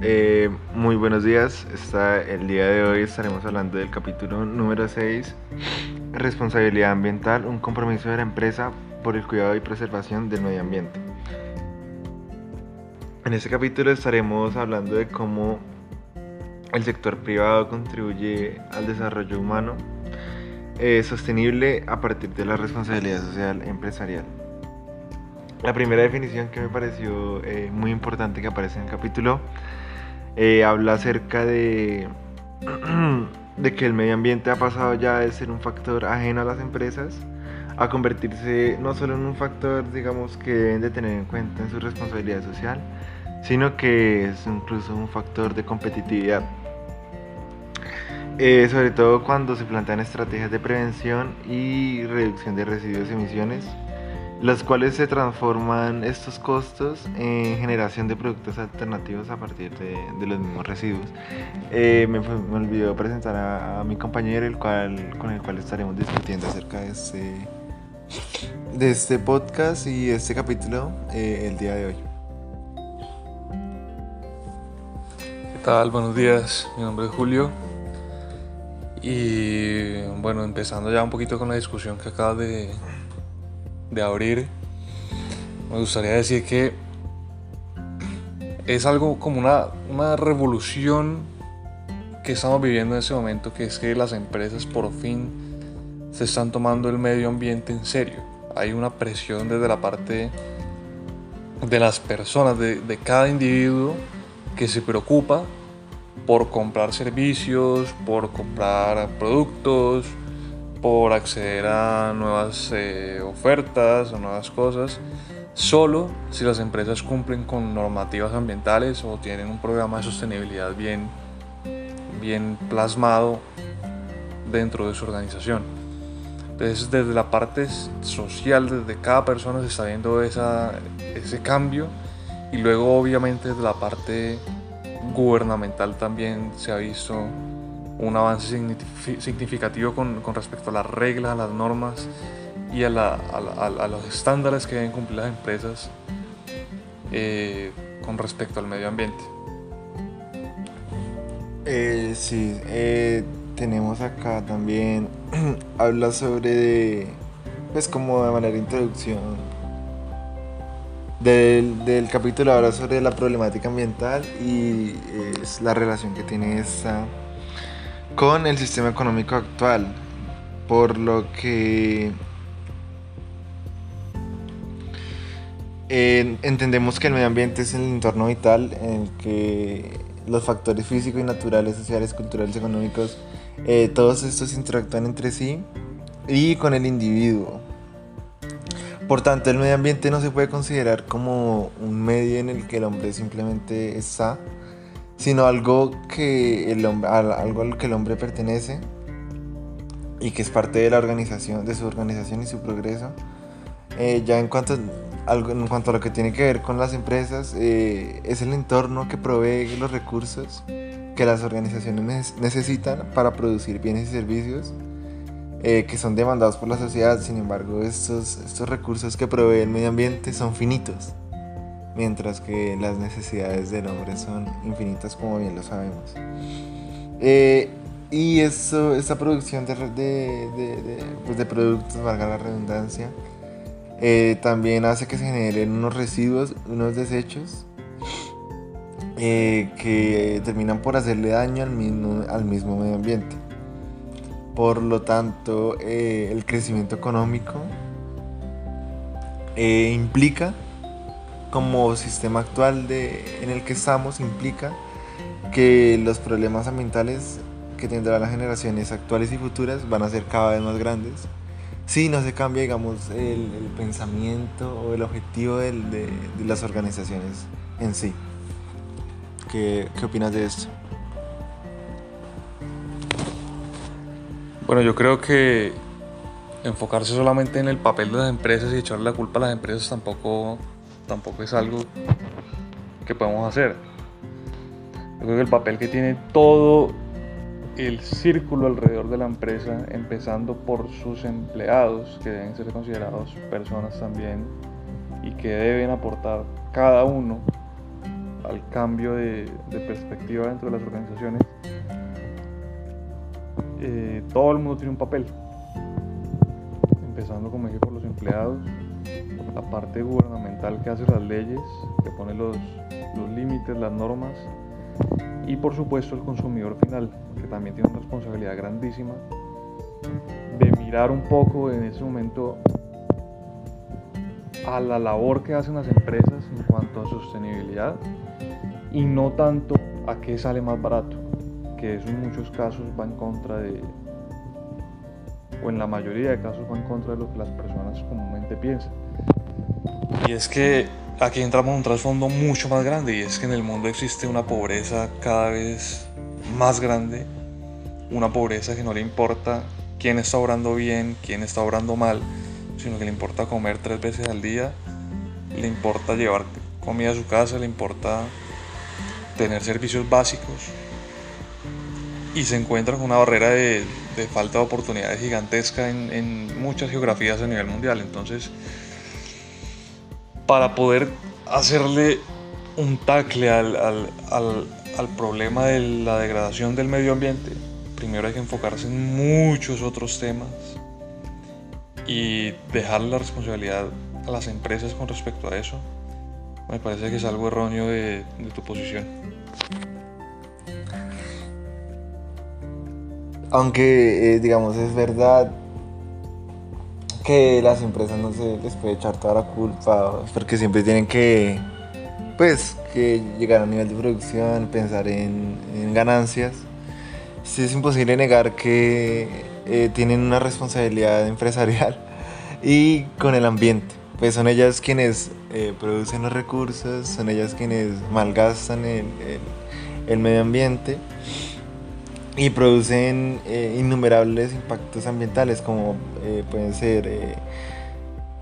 Eh, muy buenos días. El día de hoy estaremos hablando del capítulo número 6, Responsabilidad ambiental, un compromiso de la empresa por el cuidado y preservación del medio ambiente. En este capítulo estaremos hablando de cómo el sector privado contribuye al desarrollo humano eh, sostenible a partir de la responsabilidad social empresarial. La primera definición que me pareció eh, muy importante que aparece en el capítulo eh, habla acerca de, de que el medio ambiente ha pasado ya de ser un factor ajeno a las empresas a convertirse no solo en un factor, digamos, que deben de tener en cuenta en su responsabilidad social, sino que es incluso un factor de competitividad. Eh, sobre todo cuando se plantean estrategias de prevención y reducción de residuos y emisiones, las cuales se transforman estos costos en generación de productos alternativos a partir de, los mismos residuos. Eh, me, olvidó presentar a, mi compañero, el cual, con el cual estaremos discutiendo acerca de este, de este podcast y este capítulo eh, el día de hoy. ¿Qué tal? Buenos días, mi nombre es Julio. Y bueno, empezando ya un poquito con la discusión que acaba de, de abrir, me gustaría decir que es algo como una, una revolución que estamos viviendo en ese momento, que es que las empresas por fin se están tomando el medio ambiente en serio. Hay una presión desde la parte de las personas, de, de cada individuo que se preocupa por comprar servicios, por comprar productos, por acceder a nuevas eh, ofertas o nuevas cosas, solo si las empresas cumplen con normativas ambientales o tienen un programa de sostenibilidad bien, bien plasmado dentro de su organización. Entonces desde la parte social, desde cada persona se está viendo esa, ese cambio y luego obviamente desde la parte gubernamental también se ha visto un avance significativo con, con, respecto a las reglas, a las normas y a, la, a, los estándares que deben cumplir las empresas eh, con respecto al medio ambiente. Eh, sí, eh, tenemos acá también, habla sobre, pues como de manera introducción, del, del capítulo habla sobre la problemática ambiental y es la relación que tiene esta con el sistema económico actual, por lo que entendemos que el medio ambiente es el entorno vital en el que los factores físicos y naturales, sociales, culturales, económicos, eh, todos estos interactúan entre sí y con el individuo. Por tanto, el medio ambiente no se puede considerar como un medio en el que el hombre simplemente está, sino algo que el hombre, algo al que el hombre pertenece y que es parte de la organización, de su organización y su progreso. Eh, ya en cuanto, en cuanto a lo que tiene que ver con las empresas, eh, es el entorno que provee los recursos que las organizaciones necesitan para producir bienes y servicios eh, que son demandados por la sociedad. Sin embargo, estos, estos recursos que provee el medio ambiente son finitos mientras que las necesidades del hombre son infinitas como bien lo sabemos. Eh, y eso, esta producción de, pues de, productos, valga la redundancia, eh, también hace que se generen unos residuos, unos desechos eh, que terminan por hacerle daño al mismo, al mismo medio ambiente. Por lo tanto, el crecimiento económico implica como sistema actual de, en el que estamos implica que los problemas ambientales que tendrán las generaciones actuales y futuras van a ser cada vez más grandes si no se cambia, digamos, el, pensamiento o el objetivo de, de, las organizaciones en sí. ¿Qué, ¿Qué opinas de esto? Bueno, yo creo que enfocarse solamente en el papel de las empresas y echarle la culpa a las empresas tampoco tampoco es algo que podemos hacer. Yo creo que el papel que tiene todo el círculo alrededor de la empresa, empezando por sus empleados, que deben ser considerados personas también y que deben aportar cada uno al cambio de, perspectiva dentro de las organizaciones, eh, todo el mundo tiene un papel, empezando como dije por los empleados, la parte gubernamental que hace las leyes, que pone los, los límites, las normas, y por supuesto el consumidor final, que también tiene una responsabilidad grandísima de mirar un poco en ese momento a la labor que hacen las empresas en cuanto a sostenibilidad y no tanto a qué sale más barato, que eso en muchos casos va en contra de, o en la mayoría de casos va en contra de lo que las personas comúnmente piensan. Y es que aquí entramos en un trasfondo mucho más grande y es que en el mundo existe una pobreza cada vez más grande, una pobreza que no le importa quién está obrando bien, quién está obrando mal, sino que le importa comer tres veces al día, le importa llevar comida a su casa, le importa tener servicios básicos y se encuentra con una barrera de, falta de oportunidades gigantesca en, muchas geografías a nivel mundial. Entonces, para poder hacerle un tacle al, al problema de la degradación del medio ambiente, primero hay que enfocarse en muchos otros temas y dejar la responsabilidad a las empresas con respecto a eso, me parece que es algo erróneo de, tu posición. Aunque, eh, digamos, es verdad que las empresas no se les puede echar toda la culpa, porque siempre tienen que, pues, que llegar a un nivel de producción, pensar en, ganancias. Sí es imposible negar que eh, tienen una responsabilidad empresarial y con el ambiente. Pues son ellas quienes eh, producen los recursos, son ellas quienes malgastan el, el, medio ambiente y producen eh, innumerables impactos ambientales como pueden ser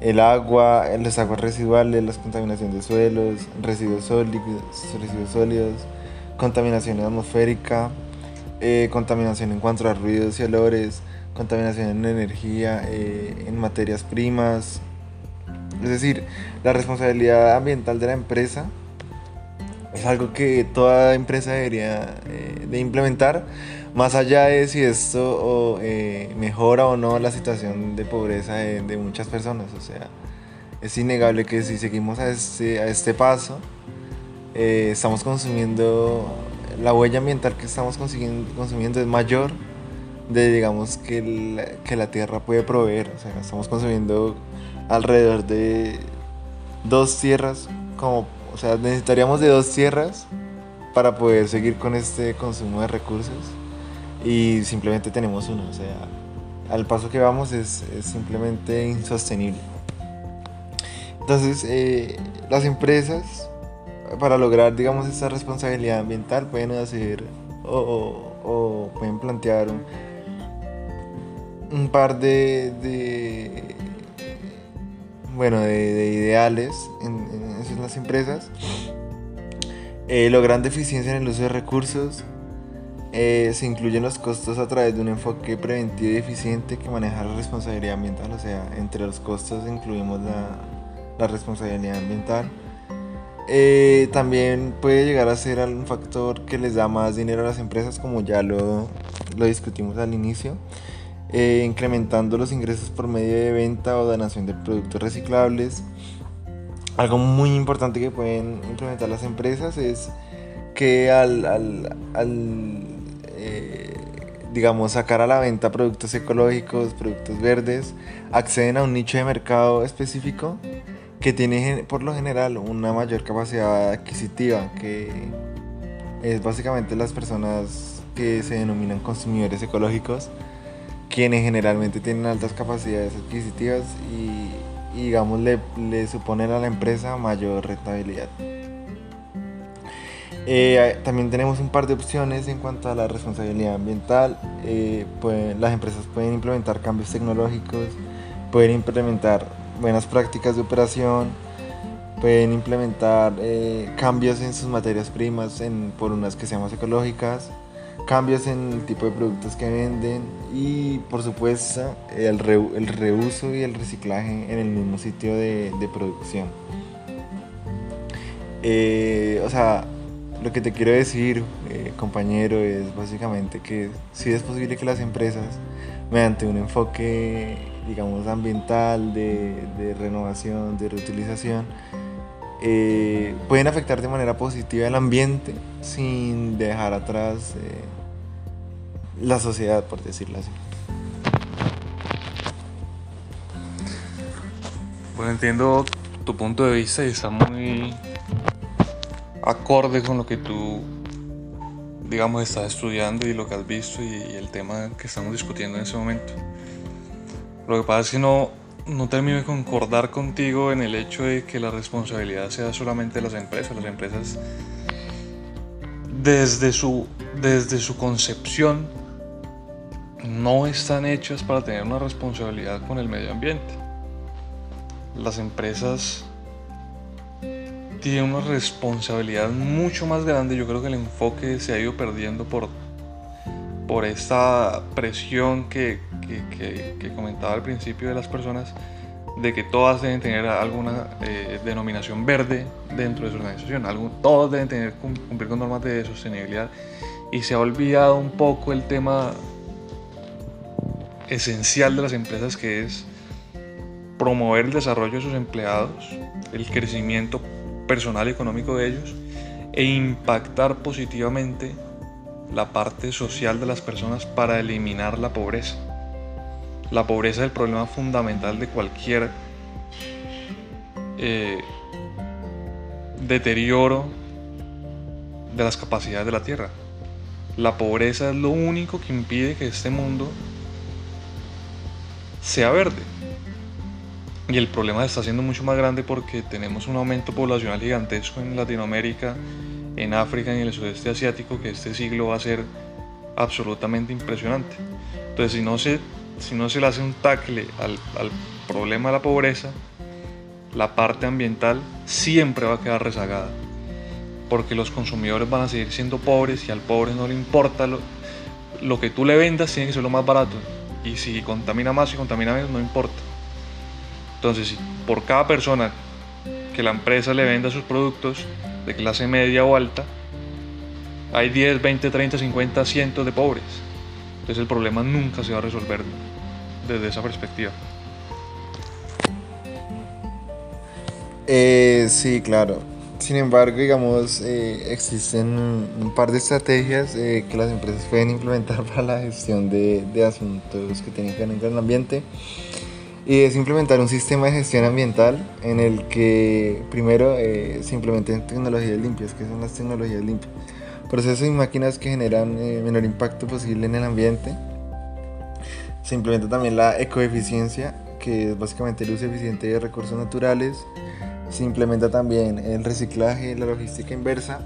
el agua, las aguas residuales, la contaminación de suelos, residuos sólidos, residuos sólidos contaminación atmosférica, contaminación en cuanto a ruidos y olores, contaminación en energía, eh, en materias primas. Es decir, la responsabilidad ambiental de la empresa es algo que toda empresa debería eh, de implementar, más allá de si esto eh, mejora o no la situación de pobreza de, muchas personas. O sea, es innegable que si seguimos a este, este paso, estamos consumiendo, la huella ambiental que estamos consumiendo es mayor de digamos que que la tierra puede proveer. O sea, estamos consumiendo alrededor de dos tierras, como, o sea, necesitaríamos de dos tierras para poder seguir con este consumo de recursos y simplemente tenemos uno. O sea, al paso que vamos es, simplemente insostenible. Entonces, eh, las empresas, para lograr, digamos, esta responsabilidad ambiental, pueden hacer o, pueden plantear un, par de, bueno, de, ideales en, las empresas. Eh, logran deficiencia en el uso de recursos. Eh, se incluyen los costos a través de un enfoque preventivo y eficiente que maneja la responsabilidad ambiental. O sea, entre los costos incluimos la, responsabilidad ambiental. Eh, también puede llegar a ser un factor que les da más dinero a las empresas, como ya lo, lo discutimos al inicio. Eh, incrementando los ingresos por medio de venta o donación de productos reciclables. Algo muy importante que pueden implementar las empresas es que al, eh, digamos, sacar a la venta productos ecológicos, productos verdes, acceden a un nicho de mercado específico que tiene por lo general una mayor capacidad adquisitiva, que es básicamente las personas que se denominan consumidores ecológicos quienes generalmente tienen altas capacidades adquisitivas y, digamos le, le, suponen a la empresa mayor rentabilidad. Eh, también tenemos un par de opciones en cuanto a la responsabilidad ambiental. Eh, las empresas pueden implementar cambios tecnológicos, pueden implementar buenas prácticas de operación, pueden implementar eh, cambios en sus materias primas en, por unas que sean más ecológicas cambios en el tipo de productos que venden y por supuesto el, el reuso y el reciclaje en el mismo sitio de, de producción. Eh, o sea, lo que te quiero decir, eh, compañero, es básicamente que sí es posible que las empresas, mediante un enfoque, digamos, ambiental, de, renovación, de reutilización, eh, pueden afectar de manera positiva el ambiente sin dejar atrás eh, la sociedad, por decirlo así. Bueno, entiendo tu punto de vista y está muy acorde con lo que tú, digamos, estás estudiando y lo que has visto y, el tema que estamos discutiendo en ese momento. Lo que pasa es que no, no termino de concordar contigo en el hecho de que la responsabilidad sea solamente de las empresas. Las empresas, desde su, desde su concepción, no están hechas para tener una responsabilidad con el medio ambiente. Las empresas tiene una responsabilidad mucho más grande. Yo creo que el enfoque se ha ido perdiendo por, por esta presión que, que, comentaba al principio de las personas de que todas deben tener alguna eh, denominación verde dentro de su organización. Algún, todos deben tener, cumplir con normas de sostenibilidad. Y se ha olvidado un poco el tema esencial de las empresas que es promover el desarrollo de sus empleados, el crecimiento personal y económico de ellos e impactar positivamente la parte social de las personas para eliminar la pobreza. La pobreza es el problema fundamental de cualquier eh, deterioro de las capacidades de la tierra. La pobreza es lo único que impide que este mundo sea verde. Y el problema se está haciendo mucho más grande porque tenemos un aumento poblacional gigantesco en Latinoamérica, en África y en el sudeste asiático que este siglo va a ser absolutamente impresionante. Entonces, si no se, si no se le hace un tackle al, al problema de la pobreza, la parte ambiental siempre va a quedar rezagada. Porque los consumidores van a seguir siendo pobres y al pobre no le importa lo, lo que tú le vendas, tiene que ser lo más barato. Y si contamina más y contamina menos, no importa. Entonces, por cada persona que la empresa le venda sus productos de clase media o alta, hay 10, 20, 30, 50, cientos de pobres. Entonces el problema nunca se va a resolver desde esa perspectiva. Eh, sí, claro. Sin embargo, digamos, eh, existen un par de estrategias eh, que las empresas pueden implementar para la gestión de, de asuntos que tienen que ver con el ambiente y es implementar un sistema de gestión ambiental en el que primero eh, se implementen tecnologías limpias, que son las tecnologías limpias, procesos y máquinas que generan eh, menor impacto posible en el ambiente. Se implementa también la ecoeficiencia, que es básicamente el uso eficiente de recursos naturales. Se implementa también el reciclaje, la logística inversa,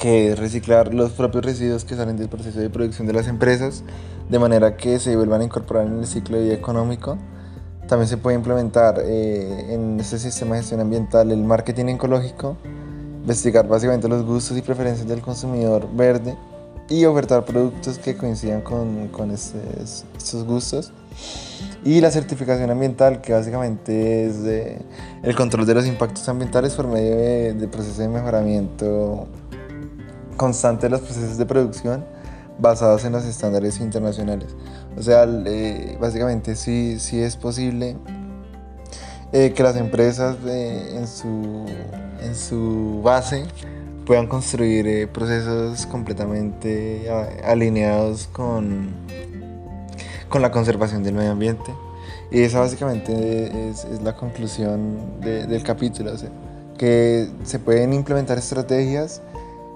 que es reciclar los propios residuos que salen del proceso de producción de las empresas, de manera que se vuelvan a incorporar en el ciclo de vida económico. También se puede implementar eh, en este sistema de gestión ambiental el marketing ecológico, investigar básicamente los gustos y preferencias del consumidor verde y ofertar productos que coincidan con, con estos, gustos. Y la certificación ambiental, que básicamente es el control de los impactos ambientales por medio de, de procesos de mejoramiento constante de los procesos de producción basados en los estándares internacionales. O sea, eh, básicamente sí, sí es posible eh, que las empresas eh, en, su, en su base puedan construir procesos completamente alineados con, con la conservación del medio ambiente. Y esa básicamente es, la conclusión del capítulo, que se pueden implementar estrategias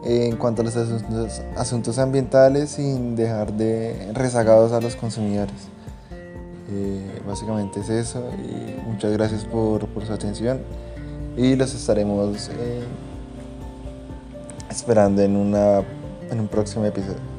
en cuanto a los asuntos, ambientales sin dejar de rezagados a los consumidores. Eh, básicamente es eso muchas gracias por, su atención y los estaremos eh, esperando en, una, en un próximo episodio.